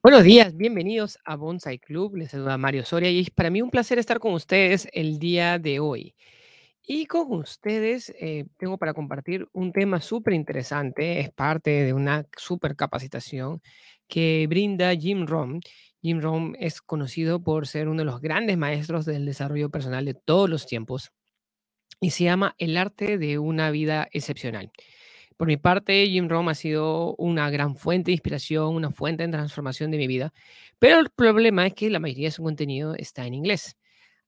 Buenos días, bienvenidos a Bonsai Club. Les saluda Mario Soria y es para mí un placer estar con ustedes el día de hoy. Y con ustedes eh, tengo para compartir un tema súper interesante. Es parte de una súper capacitación que brinda Jim Rohn. Jim Rohn es conocido por ser uno de los grandes maestros del desarrollo personal de todos los tiempos y se llama El arte de una vida excepcional. Por mi parte, Jim Rohn ha sido una gran fuente de inspiración, una fuente de transformación de mi vida, pero el problema es que la mayoría de su contenido está en inglés.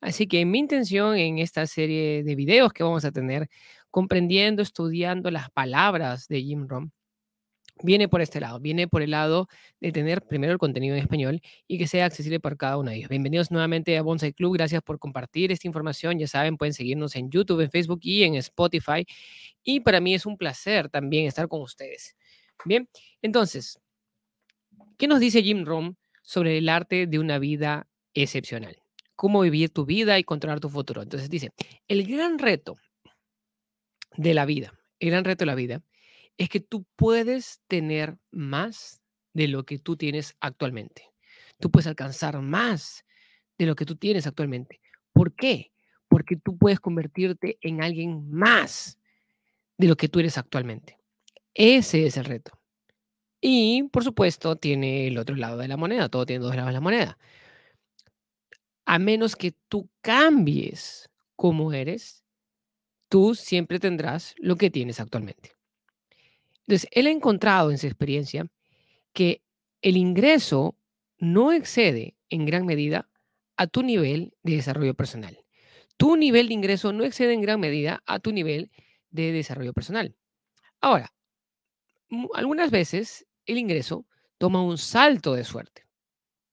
Así que mi intención en esta serie de videos que vamos a tener, comprendiendo, estudiando las palabras de Jim Rohn, viene por este lado, viene por el lado de tener primero el contenido en español y que sea accesible para cada uno de ellos. Bienvenidos nuevamente a Bonsai Club, gracias por compartir esta información. Ya saben, pueden seguirnos en YouTube, en Facebook y en Spotify. Y para mí es un placer también estar con ustedes. Bien, entonces, ¿qué nos dice Jim Rohn sobre el arte de una vida excepcional? Cómo vivir tu vida y controlar tu futuro. Entonces dice, el gran reto de la vida, el gran reto de la vida es que tú puedes tener más de lo que tú tienes actualmente. Tú puedes alcanzar más de lo que tú tienes actualmente. ¿Por qué? Porque tú puedes convertirte en alguien más de lo que tú eres actualmente. Ese es el reto. Y, por supuesto, tiene el otro lado de la moneda. Todo tiene dos lados de la moneda. A menos que tú cambies como eres, tú siempre tendrás lo que tienes actualmente. Entonces, él ha encontrado en su experiencia que el ingreso no excede en gran medida a tu nivel de desarrollo personal. Tu nivel de ingreso no excede en gran medida a tu nivel de desarrollo personal. Ahora, algunas veces el ingreso toma un salto de suerte,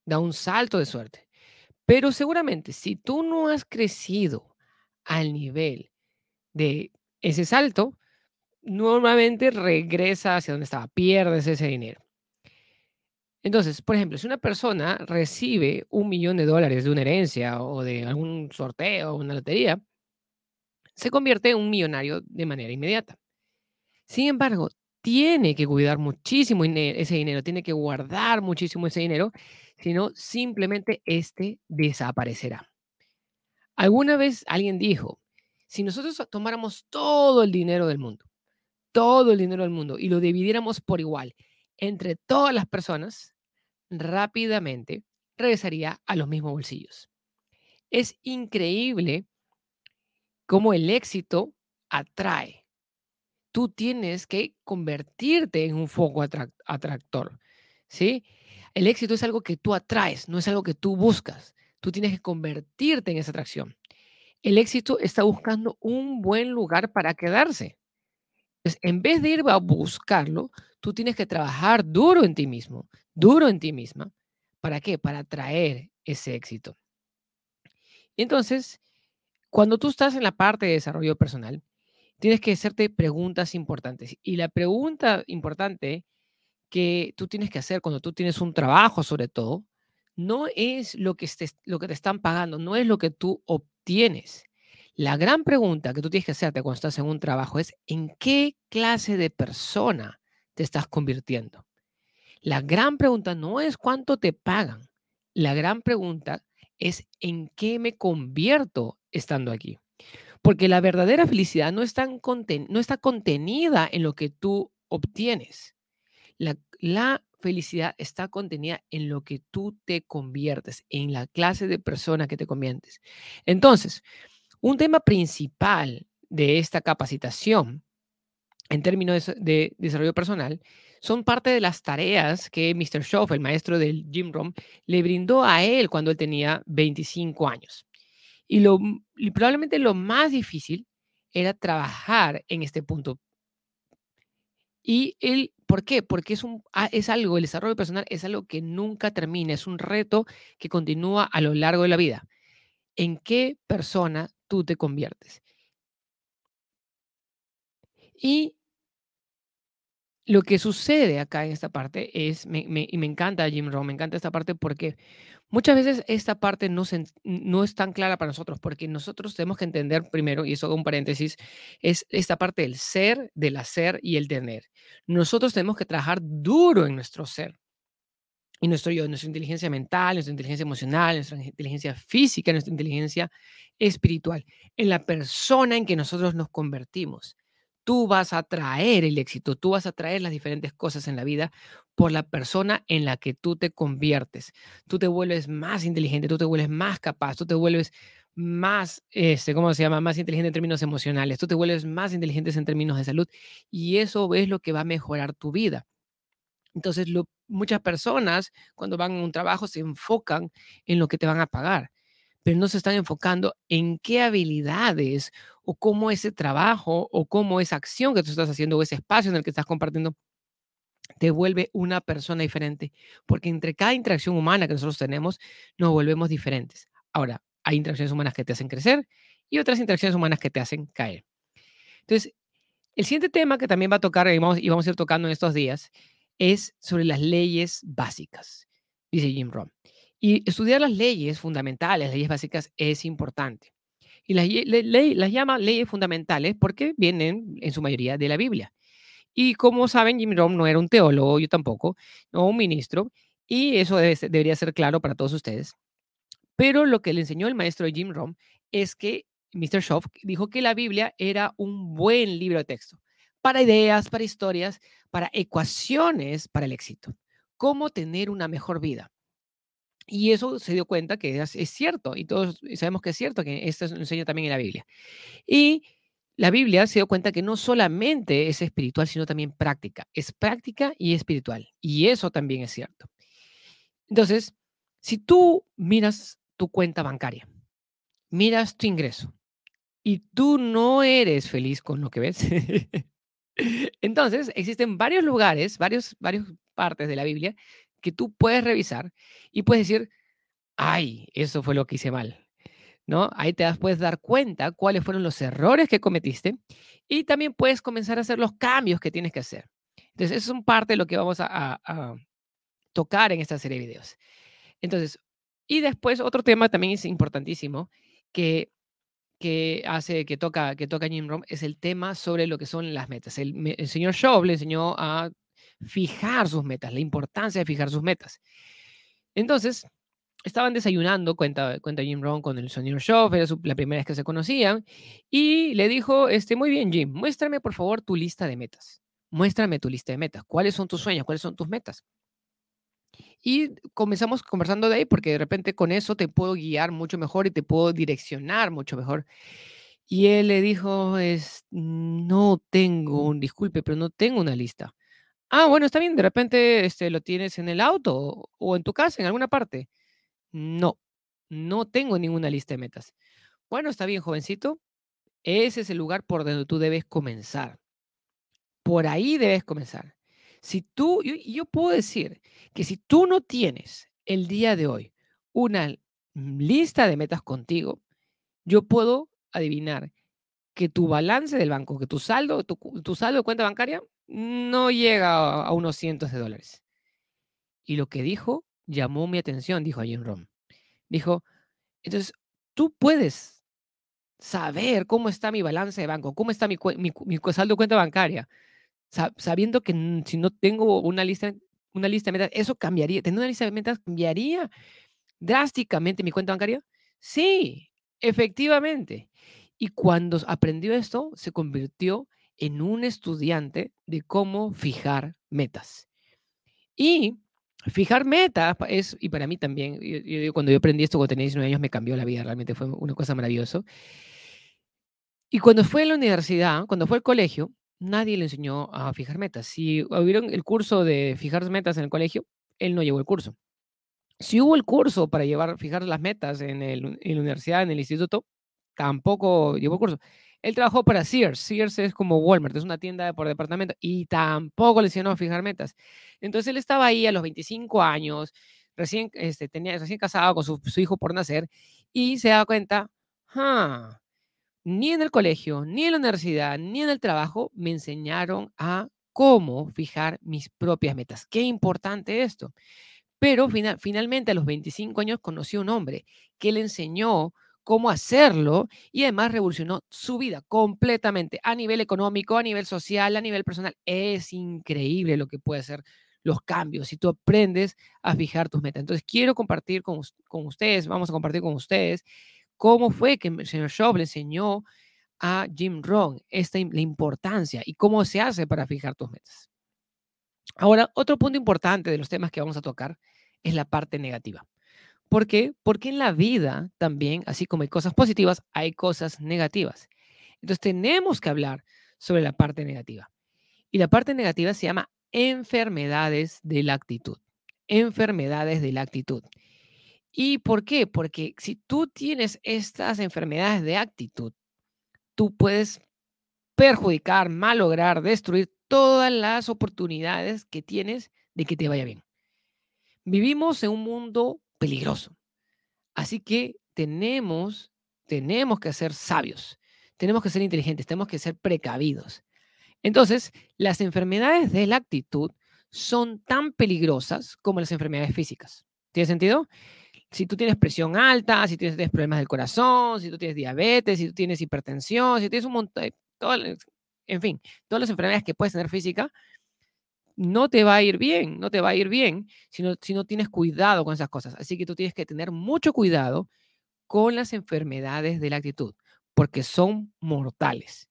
da un salto de suerte. Pero seguramente si tú no has crecido al nivel de ese salto, normalmente regresa hacia donde estaba, pierdes ese dinero. Entonces, por ejemplo, si una persona recibe un millón de dólares de una herencia o de algún sorteo o una lotería, se convierte en un millonario de manera inmediata. Sin embargo, tiene que cuidar muchísimo ese dinero, tiene que guardar muchísimo ese dinero, si no, simplemente este desaparecerá. Alguna vez alguien dijo, si nosotros tomáramos todo el dinero del mundo todo el dinero del mundo y lo dividiéramos por igual entre todas las personas, rápidamente regresaría a los mismos bolsillos. Es increíble cómo el éxito atrae. Tú tienes que convertirte en un foco atractor, ¿sí? El éxito es algo que tú atraes, no es algo que tú buscas. Tú tienes que convertirte en esa atracción. El éxito está buscando un buen lugar para quedarse en vez de ir a buscarlo, tú tienes que trabajar duro en ti mismo, duro en ti misma. ¿Para qué? Para traer ese éxito. entonces, cuando tú estás en la parte de desarrollo personal, tienes que hacerte preguntas importantes. Y la pregunta importante que tú tienes que hacer cuando tú tienes un trabajo, sobre todo, no es lo que, lo que te están pagando, no es lo que tú obtienes. La gran pregunta que tú tienes que hacerte cuando estás en un trabajo es ¿en qué clase de persona te estás convirtiendo? La gran pregunta no es cuánto te pagan. La gran pregunta es ¿en qué me convierto estando aquí? Porque la verdadera felicidad no está, contenida en lo que tú obtienes. La, la felicidad está contenida en lo que tú te conviertes, en la clase de persona que te conviertes. Entonces, un tema principal de esta capacitación en términos de, desarrollo personal son parte de las tareas que Mr. Schoff, el maestro del Jim Rohn, le brindó a él cuando él tenía 25 años. Y, lo, probablemente lo más difícil era trabajar en este punto. Y él, ¿por qué? Porque es, un, ah, es algo, el desarrollo personal es algo que nunca termina, es un reto que continúa a lo largo de la vida. ¿En qué persona tú te conviertes. Y lo que sucede acá en esta parte es, y me encanta Jim Rohn, me encanta esta parte porque muchas veces esta parte no, no es tan clara para nosotros, porque nosotros tenemos que entender primero, y eso un paréntesis, es esta parte del ser, del hacer y el tener. Nosotros tenemos que trabajar duro en nuestro ser. Y nuestro yo, nuestra inteligencia mental, nuestra inteligencia emocional, nuestra inteligencia física, nuestra inteligencia espiritual, en la persona en que nosotros nos convertimos. Tú vas a traer el éxito, tú vas a traer las diferentes cosas en la vida por la persona en la que tú te conviertes. Tú te vuelves más inteligente, tú te vuelves más capaz, tú te vuelves más, este, ¿cómo se llama? Más inteligente en términos emocionales, tú te vuelves más inteligente en términos de salud y eso es lo que va a mejorar tu vida. Entonces, muchas personas cuando van a un trabajo se enfocan en lo que te van a pagar, pero no se están enfocando en qué habilidades o cómo ese trabajo o cómo esa acción que tú estás haciendo o ese espacio en el que estás compartiendo te vuelve una persona diferente, porque entre cada interacción humana que nosotros tenemos, nos volvemos diferentes. Ahora, hay interacciones humanas que te hacen crecer y otras interacciones humanas que te hacen caer. Entonces, el siguiente tema que también va a tocar y vamos, y vamos a ir tocando en estos días es sobre las leyes básicas, dice Jim Rohn. Y estudiar las leyes fundamentales, las leyes básicas, es importante. Y las, las llama leyes fundamentales porque vienen en su mayoría de la Biblia. Y como saben, Jim Rohn no era un teólogo, yo tampoco, no un ministro, y eso debería ser claro para todos ustedes. Pero lo que le enseñó el maestro Jim Rohn es que Mr. Schoff dijo que la Biblia era un buen libro de texto para ideas, para historias, para ecuaciones para el éxito. Cómo tener una mejor vida. Y eso se dio cuenta que es, cierto, y todos sabemos que es cierto, que esto lo enseña también en la Biblia. Y la Biblia se dio cuenta que no solamente es espiritual, sino también práctica. Es práctica y espiritual. Y eso también es cierto. Entonces, si tú miras tu cuenta bancaria, miras tu ingreso, y tú no eres feliz con lo que ves, Entonces, existen varios lugares, varios, varias partes de la Biblia que tú puedes revisar y puedes decir, ay, eso fue lo que hice mal. ¿No? Ahí te puedes dar cuenta cuáles fueron los errores que cometiste y también puedes comenzar a hacer los cambios que tienes que hacer. Entonces, eso es parte de lo que vamos a, a tocar en esta serie de videos. Entonces, y después otro tema también es importantísimo, que que hace, que toca, que toca Jim Rohn es el tema sobre lo que son las metas. El, señor Shaw le enseñó a fijar sus metas, la importancia de fijar sus metas. Entonces, estaban desayunando, cuenta, cuenta Jim Rohn con el señor Shaw, era la primera vez que se conocían, y le dijo, este, muy bien, Jim, muéstrame por favor tu lista de metas. Muéstrame tu lista de metas. ¿Cuáles son tus sueños? ¿Cuáles son tus metas? Y comenzamos conversando de ahí porque de repente con eso te puedo guiar mucho mejor y te puedo direccionar mucho mejor. Y él le dijo, es, no tengo, un disculpe, pero no tengo una lista. Ah, bueno, está bien, de repente este, lo tienes en el auto o en tu casa, en alguna parte. No, no tengo ninguna lista de metas. Bueno, está bien, jovencito. Ese es el lugar por donde tú debes comenzar. Por ahí debes comenzar. Si tú, yo, yo puedo decir que si tú no tienes el día de hoy una lista de metas contigo, yo puedo adivinar que tu balance del banco, que tu saldo, tu, saldo de cuenta bancaria no llega a, unos cientos de dólares. Y lo que dijo llamó mi atención, dijo Jim Rom. Dijo, entonces, tú puedes saber cómo está mi balance de banco, cómo está mi, mi, mi saldo de cuenta bancaria, sabiendo que si no tengo una lista, una lista de metas, eso cambiaría. Tener una lista de metas cambiaría drásticamente mi cuenta bancaria. Sí, efectivamente. Y cuando aprendió esto, se convirtió en un estudiante de cómo fijar metas. Y fijar metas es, y para mí también, cuando yo aprendí esto cuando tenía 19 años me cambió la vida, realmente fue una cosa maravillosa. Y cuando fue a la universidad, cuando fue al colegio, nadie le enseñó a fijar metas. Si hubieron el curso de fijar metas en el colegio, él no llevó el curso. Si hubo el curso para llevar, fijar las metas en, el, en la universidad, en el instituto, tampoco llevó el curso. Él trabajó para Sears. Sears es como Walmart, es una tienda por departamento y tampoco le enseñó a fijar metas. Entonces él estaba ahí a los 25 años, recién, este, tenía, recién casado con su, hijo por nacer y se da cuenta, ah, ni en el colegio, ni en la universidad, ni en el trabajo me enseñaron a cómo fijar mis propias metas. Qué importante esto. Pero finalmente a los 25 años conocí a un hombre que le enseñó cómo hacerlo y además revolucionó su vida completamente a nivel económico, a nivel social, a nivel personal. Es increíble lo que puede hacer los cambios, si tú aprendes a fijar tus metas. Entonces, quiero compartir con, con ustedes, vamos a compartir con ustedes, cómo fue que el señor Shaw le enseñó a Jim Rohn esta, la importancia y cómo se hace para fijar tus metas. Ahora, otro punto importante de los temas que vamos a tocar es la parte negativa. ¿Por qué? Porque en la vida también, así como hay cosas positivas, hay cosas negativas. Entonces tenemos que hablar sobre la parte negativa. Y la parte negativa se llama enfermedades de la actitud. Enfermedades de la actitud. ¿Y por qué? Porque si tú tienes estas enfermedades de actitud, tú puedes perjudicar, malograr, destruir todas las oportunidades que tienes de que te vaya bien. Vivimos en un mundo peligroso. Así que tenemos, tenemos que ser sabios, tenemos que ser inteligentes, tenemos que ser precavidos. Entonces, las enfermedades de la actitud son tan peligrosas como las enfermedades físicas. ¿Tiene sentido? Si tú tienes presión alta, si tienes problemas del corazón, si tú tienes diabetes, si tú tienes hipertensión, si tienes un montón, en fin, todas las enfermedades que puedes tener física, no te va a ir bien, no te va a ir bien si no, si no tienes cuidado con esas cosas. Así que tú tienes que tener mucho cuidado con las enfermedades de la actitud, porque son mortales.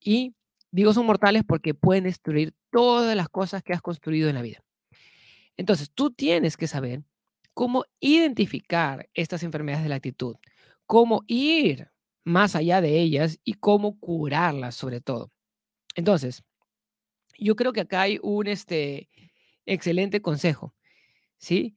Y digo son mortales porque pueden destruir todas las cosas que has construido en la vida. Entonces, tú tienes que saber cómo identificar estas enfermedades de la actitud, cómo ir más allá de ellas y cómo curarlas sobre todo. Entonces, yo creo que acá hay un este, excelente consejo, ¿sí?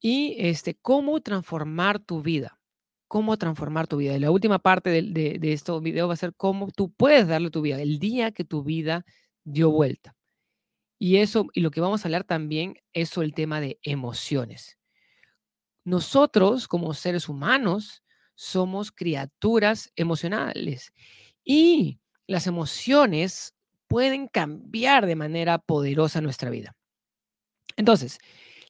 Y este, cómo transformar tu vida, cómo transformar tu vida. La última parte de, de, de este video va a ser cómo tú puedes darle tu vida, el día que tu vida dio vuelta. Y eso, y lo que vamos a hablar también es sobre el tema de emociones. Nosotros, como seres humanos, somos criaturas emocionales y las emociones pueden cambiar de manera poderosa nuestra vida. Entonces,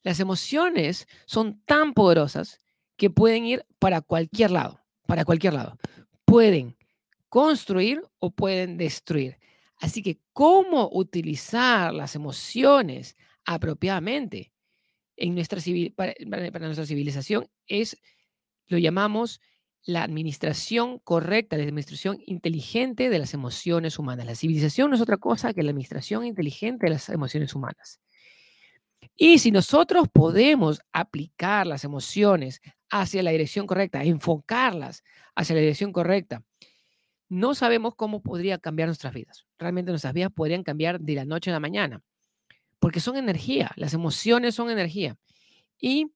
las emociones son tan poderosas que pueden ir para cualquier lado, para cualquier lado. Pueden construir o pueden destruir. Así que, ¿cómo utilizar las emociones apropiadamente en nuestra para, para nuestra civilización? Es, lo llamamos la administración correcta, la administración inteligente de las emociones humanas. La civilización no es otra cosa que la administración inteligente de las emociones humanas. Y si nosotros podemos aplicar las emociones hacia la dirección correcta, enfocarlas hacia la dirección correcta, no sabemos cómo podría cambiar nuestras vidas. Realmente nuestras vidas podrían cambiar de la noche a la mañana, porque son energía, las emociones son energía. Y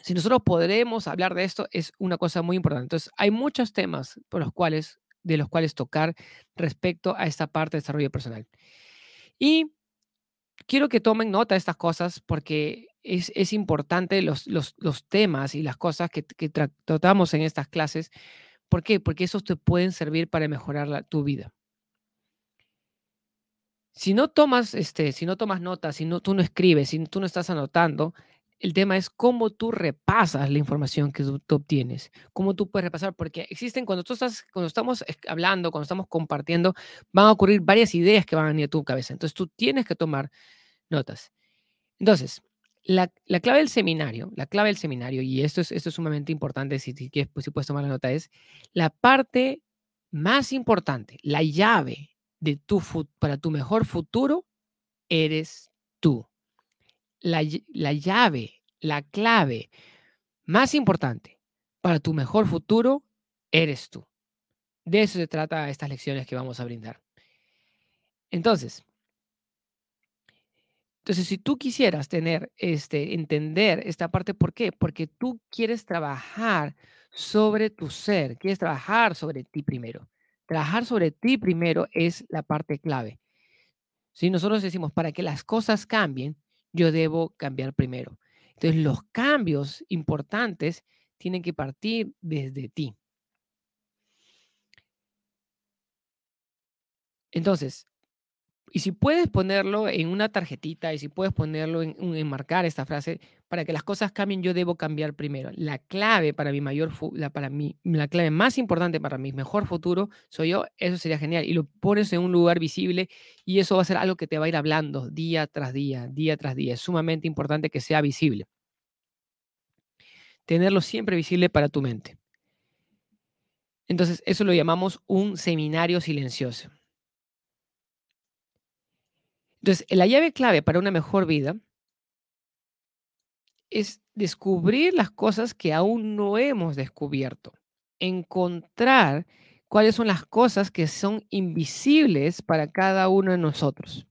si nosotros podremos hablar de esto, es una cosa muy importante. Entonces, hay muchos temas por los cuales, de los cuales tocar respecto a esta parte de desarrollo personal. Y quiero que tomen nota de estas cosas porque es, importante los, los, los, temas y las cosas que, que tratamos en estas clases. ¿Por qué? Porque esos te pueden servir para mejorar la, tu vida. Si no tomas, este, si no tomas notas, si no, tú no escribes, si tú no estás anotando, el tema es cómo tú repasas la información que tú, obtienes, cómo tú puedes repasar, porque existen, cuando tú estás, cuando estamos hablando, cuando estamos compartiendo, van a ocurrir varias ideas que van a venir a tu cabeza. Entonces tú tienes que tomar notas. Entonces, la, clave del seminario, la clave del seminario, y esto es, esto es sumamente importante, si, si, pues, si puedes tomar la nota, es la parte más importante, la llave de tu, para tu mejor futuro, eres tú la, llave, la clave más importante para tu mejor futuro eres tú. De eso se trata estas lecciones que vamos a brindar. Entonces, entonces si tú quisieras tener este entender esta parte, ¿por qué? Porque tú quieres trabajar sobre tu ser, quieres trabajar sobre ti primero. Trabajar sobre ti primero es la parte clave. Si nosotros decimos para que las cosas cambien, yo debo cambiar primero. Entonces, los cambios importantes tienen que partir desde ti. Entonces, y si puedes ponerlo en una tarjetita y si puedes ponerlo en, en enmarcar esta frase, para que las cosas cambien, yo debo cambiar primero. La clave para mi mayor, la, para mí, la clave más importante para mi mejor futuro soy yo, eso sería genial. Y lo pones en un lugar visible y eso va a ser algo que te va a ir hablando día tras día, día tras día. Es sumamente importante que sea visible. Tenerlo siempre visible para tu mente. Entonces, eso lo llamamos un seminario silencioso. Entonces, la llave clave para una mejor vida es descubrir las cosas que aún no hemos descubierto, encontrar cuáles son las cosas que son invisibles para cada uno de nosotros.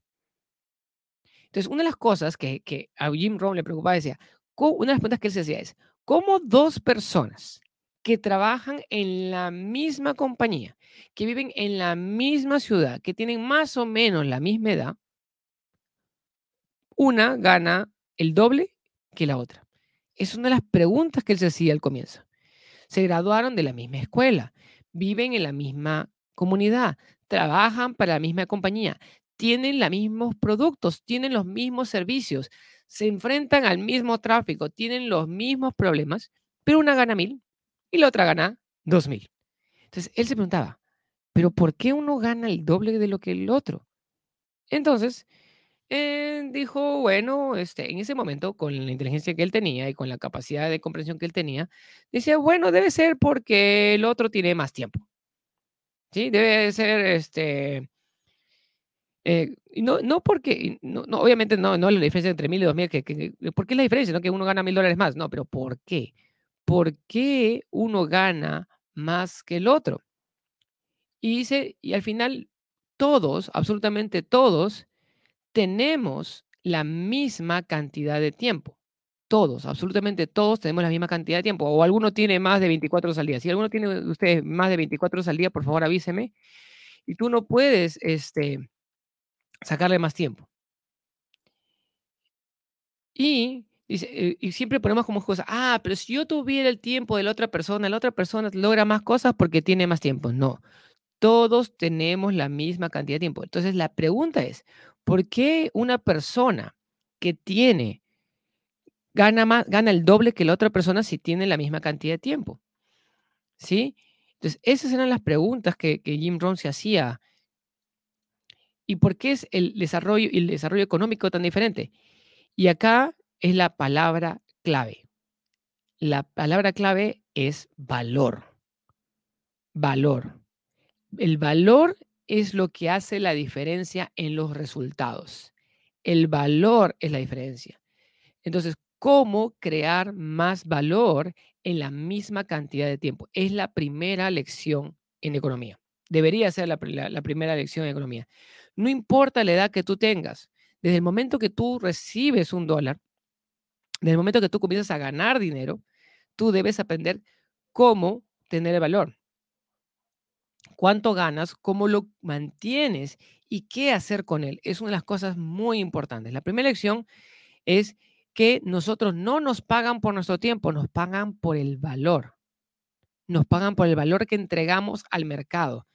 Entonces, una de las cosas que, a Jim Rohn le preocupaba decía, una de las preguntas que él se hacía es, ¿cómo dos personas que trabajan en la misma compañía, que viven en la misma ciudad, que tienen más o menos la misma edad, una gana el doble que la otra? Es una de las preguntas que él se hacía al comienzo. Se graduaron de la misma escuela, viven en la misma comunidad, trabajan para la misma compañía, tienen los mismos productos, tienen los mismos servicios, se enfrentan al mismo tráfico, tienen los mismos problemas, pero una gana mil y la otra gana dos mil. Entonces él se preguntaba, ¿pero por qué uno gana el doble de lo que el otro? Entonces, eh, dijo, bueno, este, en ese momento, con la inteligencia que él tenía y con la capacidad de comprensión que él tenía, decía, bueno, debe ser porque el otro tiene más tiempo. Sí, debe ser, este, eh, no, no porque, no, obviamente no, no la diferencia entre mil y dos mil, que, ¿por qué es la diferencia? No que uno gana mil dólares más, no, pero ¿por qué? ¿Por qué uno gana más que el otro? Y dice, y al final, todos, absolutamente todos, tenemos la misma cantidad de tiempo. Todos, absolutamente todos tenemos la misma cantidad de tiempo. O alguno tiene más de 24 horas al día. Si alguno tiene de ustedes más de 24 horas al día, por favor avíseme. Y tú no puedes este, sacarle más tiempo. Y, eh, y siempre ponemos como cosa, ah, pero si yo tuviera el tiempo de la otra persona, la otra persona logra más cosas porque tiene más tiempo. No, todos tenemos la misma cantidad de tiempo. Entonces la pregunta es, ¿Por qué una persona que tiene, gana, más, gana el doble que la otra persona si tiene la misma cantidad de tiempo? ¿Sí? Entonces, esas eran las preguntas que, Jim Rohn se hacía. ¿Y por qué es el desarrollo el desarrollo económico tan diferente? Y acá es la palabra clave. La palabra clave es valor. Valor. El valor es lo que hace la diferencia en los resultados. El valor es la diferencia. Entonces, ¿cómo crear más valor en la misma cantidad de tiempo? Es la primera lección en economía. Debería ser la, primera lección en economía. No importa la edad que tú tengas, desde el momento que tú recibes un dólar, desde el momento que tú comienzas a ganar dinero, tú debes aprender cómo tener el valor cuánto ganas, cómo lo mantienes y qué hacer con él. Es una de las cosas muy importantes. La primera lección es que nosotros no nos pagan por nuestro tiempo, nos pagan por el valor. Nos pagan por el valor que entregamos al mercado.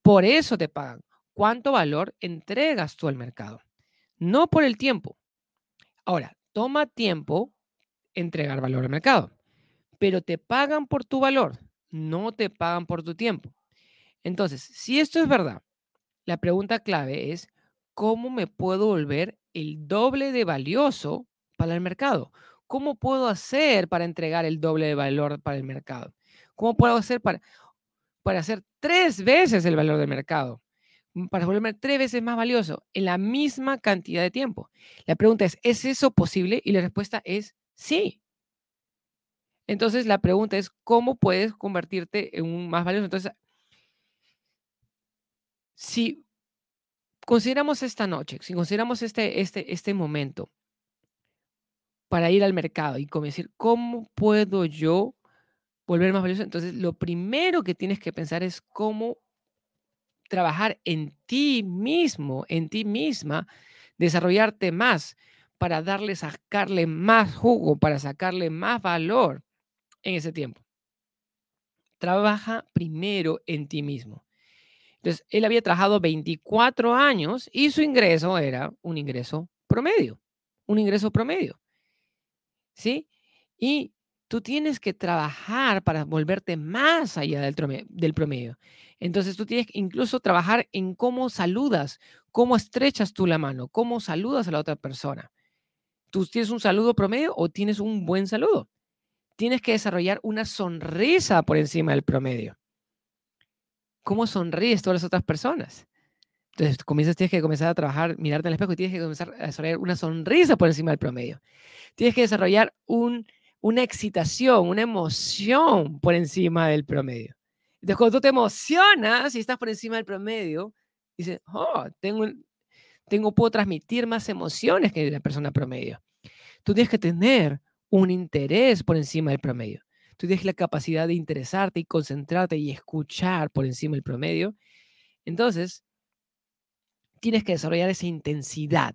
Por eso te pagan. ¿Cuánto valor entregas tú al mercado? No por el tiempo. Ahora, toma tiempo entregar valor al mercado, pero te pagan por tu valor, no te pagan por tu tiempo. Entonces, si esto es verdad, la pregunta clave es, ¿cómo me puedo volver el doble de valioso para el mercado? ¿Cómo puedo hacer para entregar el doble de valor para el mercado? ¿Cómo puedo hacer para, para hacer tres veces el valor del mercado? Mm, para volverme tres veces más valioso en la misma cantidad de tiempo. La pregunta es, ¿es eso posible? Y la respuesta es sí. Entonces, la pregunta es, ¿cómo puedes convertirte en un más valioso? Entonces, si consideramos esta noche, si consideramos este, este, este momento para ir al mercado y decir, ¿cómo puedo yo volver más valioso? Entonces, lo primero que tienes que pensar es cómo trabajar en ti mismo, en ti misma, desarrollarte más para darle, sacarle más jugo, para sacarle más valor en ese tiempo. Trabaja primero en ti mismo. Entonces, él había trabajado 24 años y su ingreso era un ingreso promedio, un ingreso promedio. ¿Sí? Y tú tienes que trabajar para volverte más allá del, promedio. Entonces, tú tienes que incluso trabajar en cómo saludas, cómo estrechas tú la mano, cómo saludas a la otra persona. ¿Tú tienes un saludo promedio o tienes un buen saludo? Tienes que desarrollar una sonrisa por encima del promedio cómo sonríes todas las otras personas. Entonces, comienzas, tienes que comenzar a trabajar, mirarte en el espejo y tienes que comenzar a desarrollar una sonrisa por encima del promedio. Tienes que desarrollar un, una excitación, una emoción por encima del promedio. Entonces, cuando tú te emocionas y estás por encima del promedio, dices, oh, tengo, tengo, puedo transmitir más emociones que la persona promedio. Tú tienes que tener un interés por encima del promedio tú tienes la capacidad de interesarte y concentrarte y escuchar por encima del promedio, entonces tienes que desarrollar esa intensidad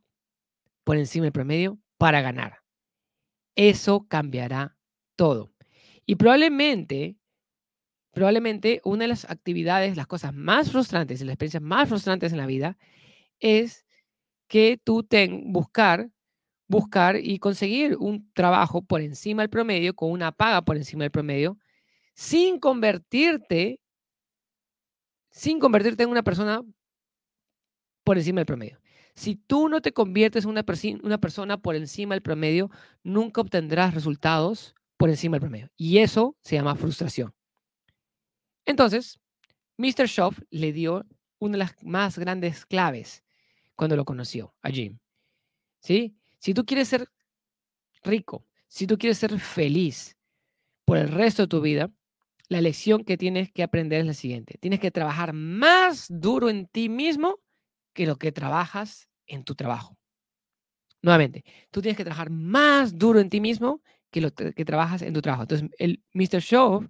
por encima del promedio para ganar. Eso cambiará todo. Y probablemente, probablemente una de las actividades, las cosas más frustrantes y las experiencias más frustrantes en la vida es que tú ten, buscar buscar y conseguir un trabajo por encima del promedio, con una paga por encima del promedio, sin convertirte, sin convertirte en una persona por encima del promedio. Si tú no te conviertes en una, una persona por encima del promedio, nunca obtendrás resultados por encima del promedio. Y eso se llama frustración. Entonces, Mr. Schoff le dio una de las más grandes claves cuando lo conoció a Jim. ¿Sí? Si tú quieres ser rico, si tú quieres ser feliz por el resto de tu vida, la lección que tienes que aprender es la siguiente. Tienes que trabajar más duro en ti mismo que lo que trabajas en tu trabajo. Nuevamente, tú tienes que trabajar más duro en ti mismo que lo que trabajas en tu trabajo. Entonces, el Mr. Show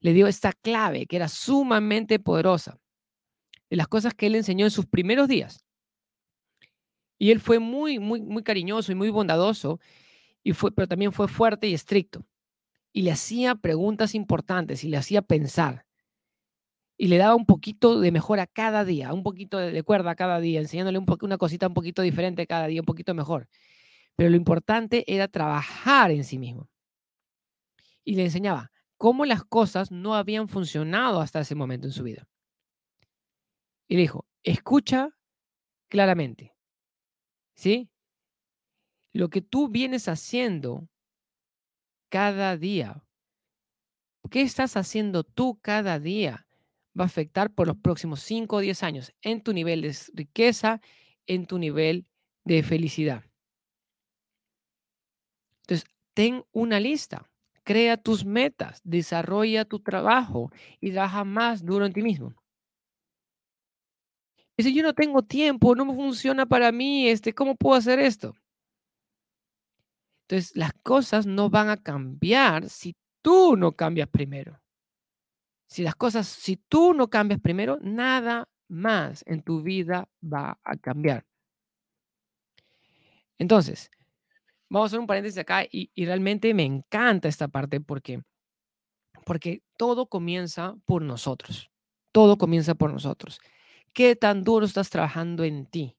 le dio esta clave que era sumamente poderosa de las cosas que él enseñó en sus primeros días. Y él fue muy, muy, muy cariñoso y muy bondadoso, y fue, pero también fue fuerte y estricto. Y le hacía preguntas importantes y le hacía pensar. Y le daba un poquito de mejora cada día, un poquito de cuerda cada día, enseñándole un una cosita un poquito diferente cada día, un poquito mejor. Pero lo importante era trabajar en sí mismo. Y le enseñaba cómo las cosas no habían funcionado hasta ese momento en su vida. Y le dijo, escucha claramente. ¿Sí? Lo que tú vienes haciendo cada día, ¿qué estás haciendo tú cada día? Va a afectar por los próximos 5 o 10 años en tu nivel de riqueza, en tu nivel de felicidad. Entonces, ten una lista, crea tus metas, desarrolla tu trabajo y trabaja más duro en ti mismo. Dice, yo no tengo tiempo, no me funciona para mí, este, ¿cómo puedo hacer esto? Entonces, las cosas no van a cambiar si tú no cambias primero. Si las cosas, si tú no cambias primero, nada más en tu vida va a cambiar. Entonces, vamos a hacer un paréntesis acá y, y realmente me encanta esta parte porque, porque todo comienza por nosotros. Todo comienza por nosotros qué tan duro estás trabajando en ti.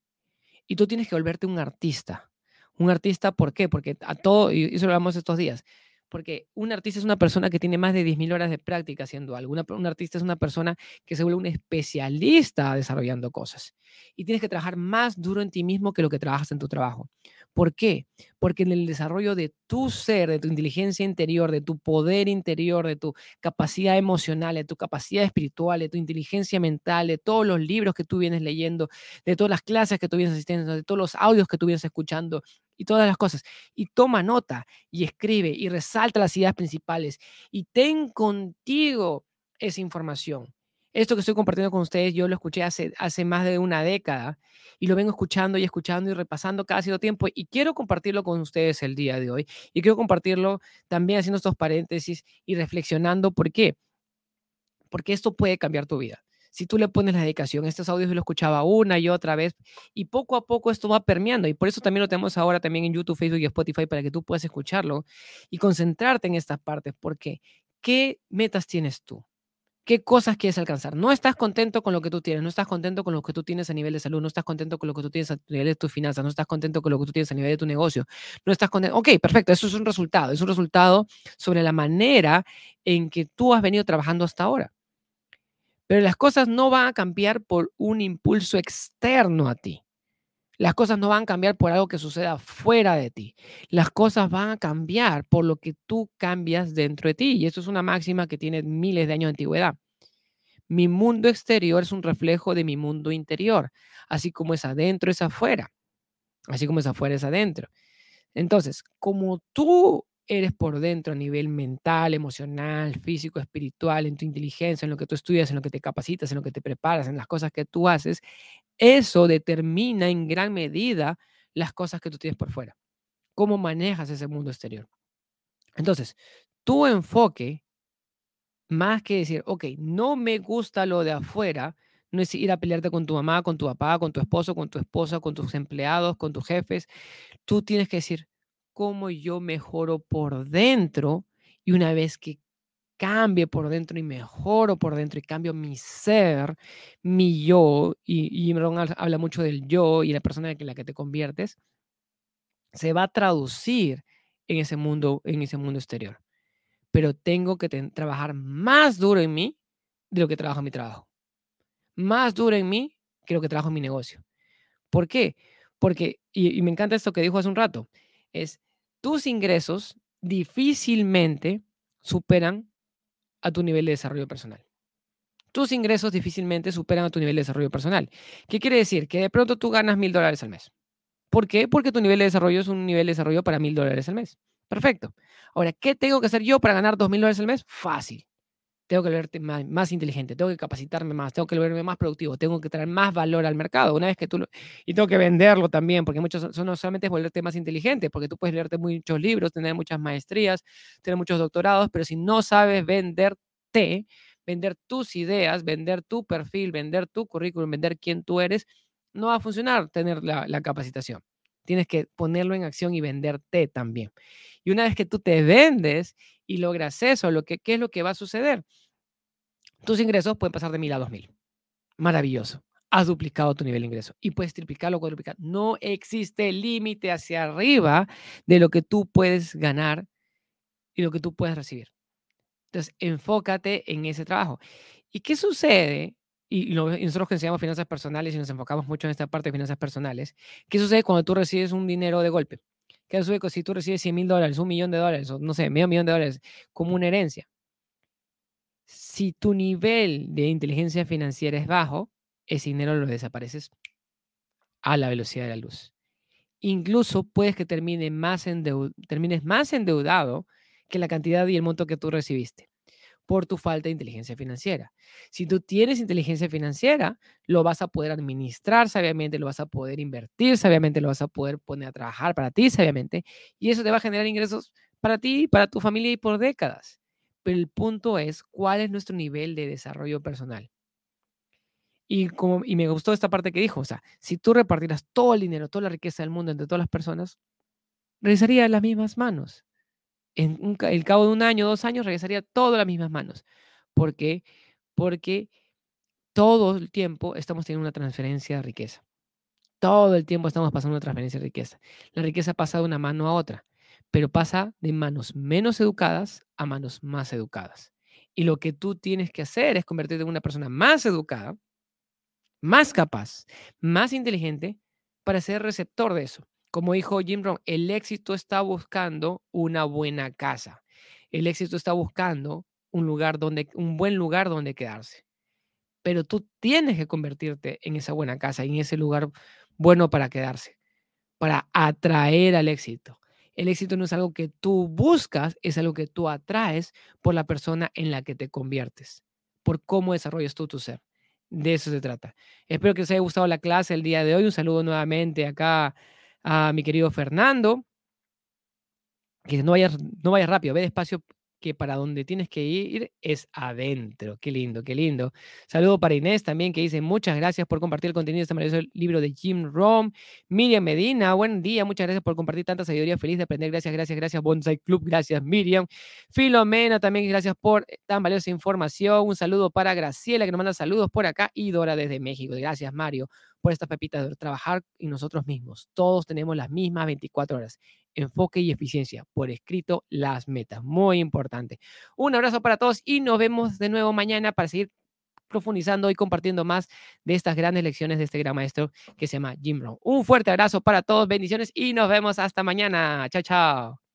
Y tú tienes que volverte un artista. Un artista, ¿por qué? Porque a todo, y eso lo hablamos estos días, porque un artista es una persona que tiene más de 10.000 horas de práctica haciendo algo. un artista es una persona que se vuelve un especialista desarrollando cosas. Y tienes que trabajar más duro en ti mismo que lo que trabajas en tu trabajo. ¿Por qué? Porque en el desarrollo de tu ser, de tu inteligencia interior, de tu poder interior, de tu capacidad emocional, de tu capacidad espiritual, de tu inteligencia mental, de todos los libros que tú vienes leyendo, de todas las clases que tú vienes asistiendo, de todos los audios que tú vienes escuchando y todas las cosas. Y toma nota y escribe y resalta las ideas principales y ten contigo esa información. Esto que estoy compartiendo con ustedes, yo lo escuché hace, hace más de una década y lo vengo escuchando y escuchando y repasando cada cierto tiempo y quiero compartirlo con ustedes el día de hoy y quiero compartirlo también haciendo estos paréntesis y reflexionando por qué. Porque esto puede cambiar tu vida. Si tú le pones la dedicación, estos audios yo lo escuchaba una y otra vez y poco a poco esto va permeando y por eso también lo tenemos ahora también en YouTube, Facebook y Spotify para que tú puedas escucharlo y concentrarte en estas partes porque ¿qué metas tienes tú? ¿Qué cosas quieres alcanzar? No estás contento con lo que tú tienes, no estás contento con lo que tú tienes a nivel de salud, no estás contento con lo que tú tienes a nivel de tus finanzas, no estás contento con lo que tú tienes a nivel de tu negocio, no estás contento. Ok, perfecto, eso es un resultado, es un resultado sobre la manera en que tú has venido trabajando hasta ahora. Pero las cosas no van a cambiar por un impulso externo a ti. Las cosas no van a cambiar por algo que suceda fuera de ti. Las cosas van a cambiar por lo que tú cambias dentro de ti. Y esto es una máxima que tiene miles de años de antigüedad. Mi mundo exterior es un reflejo de mi mundo interior. Así como es adentro, es afuera. Así como es afuera, es adentro. Entonces, como tú eres por dentro a nivel mental, emocional, físico, espiritual, en tu inteligencia, en lo que tú estudias, en lo que te capacitas, en lo que te preparas, en las cosas que tú haces, eso determina en gran medida las cosas que tú tienes por fuera, cómo manejas ese mundo exterior. Entonces, tu enfoque, más que decir, ok, no me gusta lo de afuera, no es ir a pelearte con tu mamá, con tu papá, con tu esposo, con tu esposa, con tus empleados, con tus jefes. Tú tienes que decir, ¿cómo yo mejoro por dentro? Y una vez que cambie por dentro y mejoro por dentro y cambio mi ser, mi yo, y, y habla mucho del yo y la persona en la que te conviertes, se va a traducir en ese mundo, en ese mundo exterior. Pero tengo que trabajar más duro en mí de lo que trabajo en mi trabajo. Más duro en mí que lo que trabajo en mi negocio. ¿Por qué? Porque, y, y me encanta esto que dijo hace un rato, es tus ingresos difícilmente superan a tu nivel de desarrollo personal. Tus ingresos difícilmente superan a tu nivel de desarrollo personal. ¿Qué quiere decir? Que de pronto tú ganas mil dólares al mes. ¿Por qué? Porque tu nivel de desarrollo es un nivel de desarrollo para mil dólares al mes. Perfecto. Ahora, ¿qué tengo que hacer yo para ganar dos mil dólares al mes? Fácil tengo que volverte más, inteligente, tengo que capacitarme más, tengo que volverme más productivo, tengo que traer más valor al mercado. Una vez que tú y tengo que venderlo también, porque muchos son no solamente es volverte más inteligente, porque tú puedes leerte muchos libros, tener muchas maestrías, tener muchos doctorados, pero si no sabes venderte, vender tus ideas, vender tu perfil, vender tu currículum, vender quién tú eres, no va a funcionar tener la, la capacitación. Tienes que ponerlo en acción y venderte también. Y una vez que tú te vendes y logras eso, lo que, ¿qué es lo que va a suceder? Tus ingresos pueden pasar de mil a dos mil. Maravilloso. Has duplicado tu nivel de ingreso y puedes triplicarlo o cuadruplicar. No existe límite hacia arriba de lo que tú puedes ganar y lo que tú puedes recibir. Entonces, enfócate en ese trabajo. ¿Y qué sucede? Y, nosotros que enseñamos finanzas personales y nos enfocamos mucho en esta parte de finanzas personales, ¿qué sucede cuando tú recibes un dinero de golpe? ¿Qué sucede si tú recibes 100 mil dólares, un millón de dólares, o no sé, medio millón de dólares como una herencia? Si tu nivel de inteligencia financiera es bajo, ese dinero lo desapareces a la velocidad de la luz. Incluso puedes que termine más termines más endeudado que la cantidad y el monto que tú recibiste por tu falta de inteligencia financiera. Si tú tienes inteligencia financiera, lo vas a poder administrar sabiamente, lo vas a poder invertir sabiamente, lo vas a poder poner a trabajar para ti sabiamente, y eso te va a generar ingresos para ti, para tu familia y por décadas. Pero el punto es, ¿cuál es nuestro nivel de desarrollo personal? Y, como, y me gustó esta parte que dijo, o sea, si tú repartieras todo el dinero, toda la riqueza del mundo entre todas las personas, regresaría las mismas manos en el cabo de un año, dos años, regresaría todo a las mismas manos. ¿Por qué? Porque todo el tiempo estamos teniendo una transferencia de riqueza. Todo el tiempo estamos pasando una transferencia de riqueza. La riqueza pasa de una mano a otra, pero pasa de manos menos educadas a manos más educadas. Y lo que tú tienes que hacer es convertirte en una persona más educada, más capaz, más inteligente para ser receptor de eso. Como dijo Jim Rohn, el éxito está buscando una buena casa. El éxito está buscando un lugar donde, un buen lugar donde quedarse. Pero tú tienes que convertirte en esa buena casa, en ese lugar bueno para quedarse, para atraer al éxito. El éxito no es algo que tú buscas, es algo que tú atraes por la persona en la que te conviertes, por cómo desarrollas tú tu ser. De eso se trata. Espero que os haya gustado la clase el día de hoy. Un saludo nuevamente acá a mi querido Fernando, que no vayas, no vayas rápido, ve despacio que para donde tienes que ir es adentro. Qué lindo, qué lindo. Saludo para Inés también que dice muchas gracias por compartir el contenido de este maravilloso libro de Jim Rom. Miriam Medina, buen día, muchas gracias por compartir tanta sabiduría. Feliz de aprender. Gracias, gracias, gracias. Bonsai Club, gracias Miriam. Filomena también, gracias por tan valiosa información. Un saludo para Graciela que nos manda saludos por acá y Dora desde México. Gracias Mario por estas pepitas de trabajar en nosotros mismos. Todos tenemos las mismas 24 horas enfoque y eficiencia. Por escrito, las metas. Muy importante. Un abrazo para todos y nos vemos de nuevo mañana para seguir profundizando y compartiendo más de estas grandes lecciones de este gran maestro que se llama Jim Rohn. Un fuerte abrazo para todos, bendiciones y nos vemos hasta mañana. Chao, chao.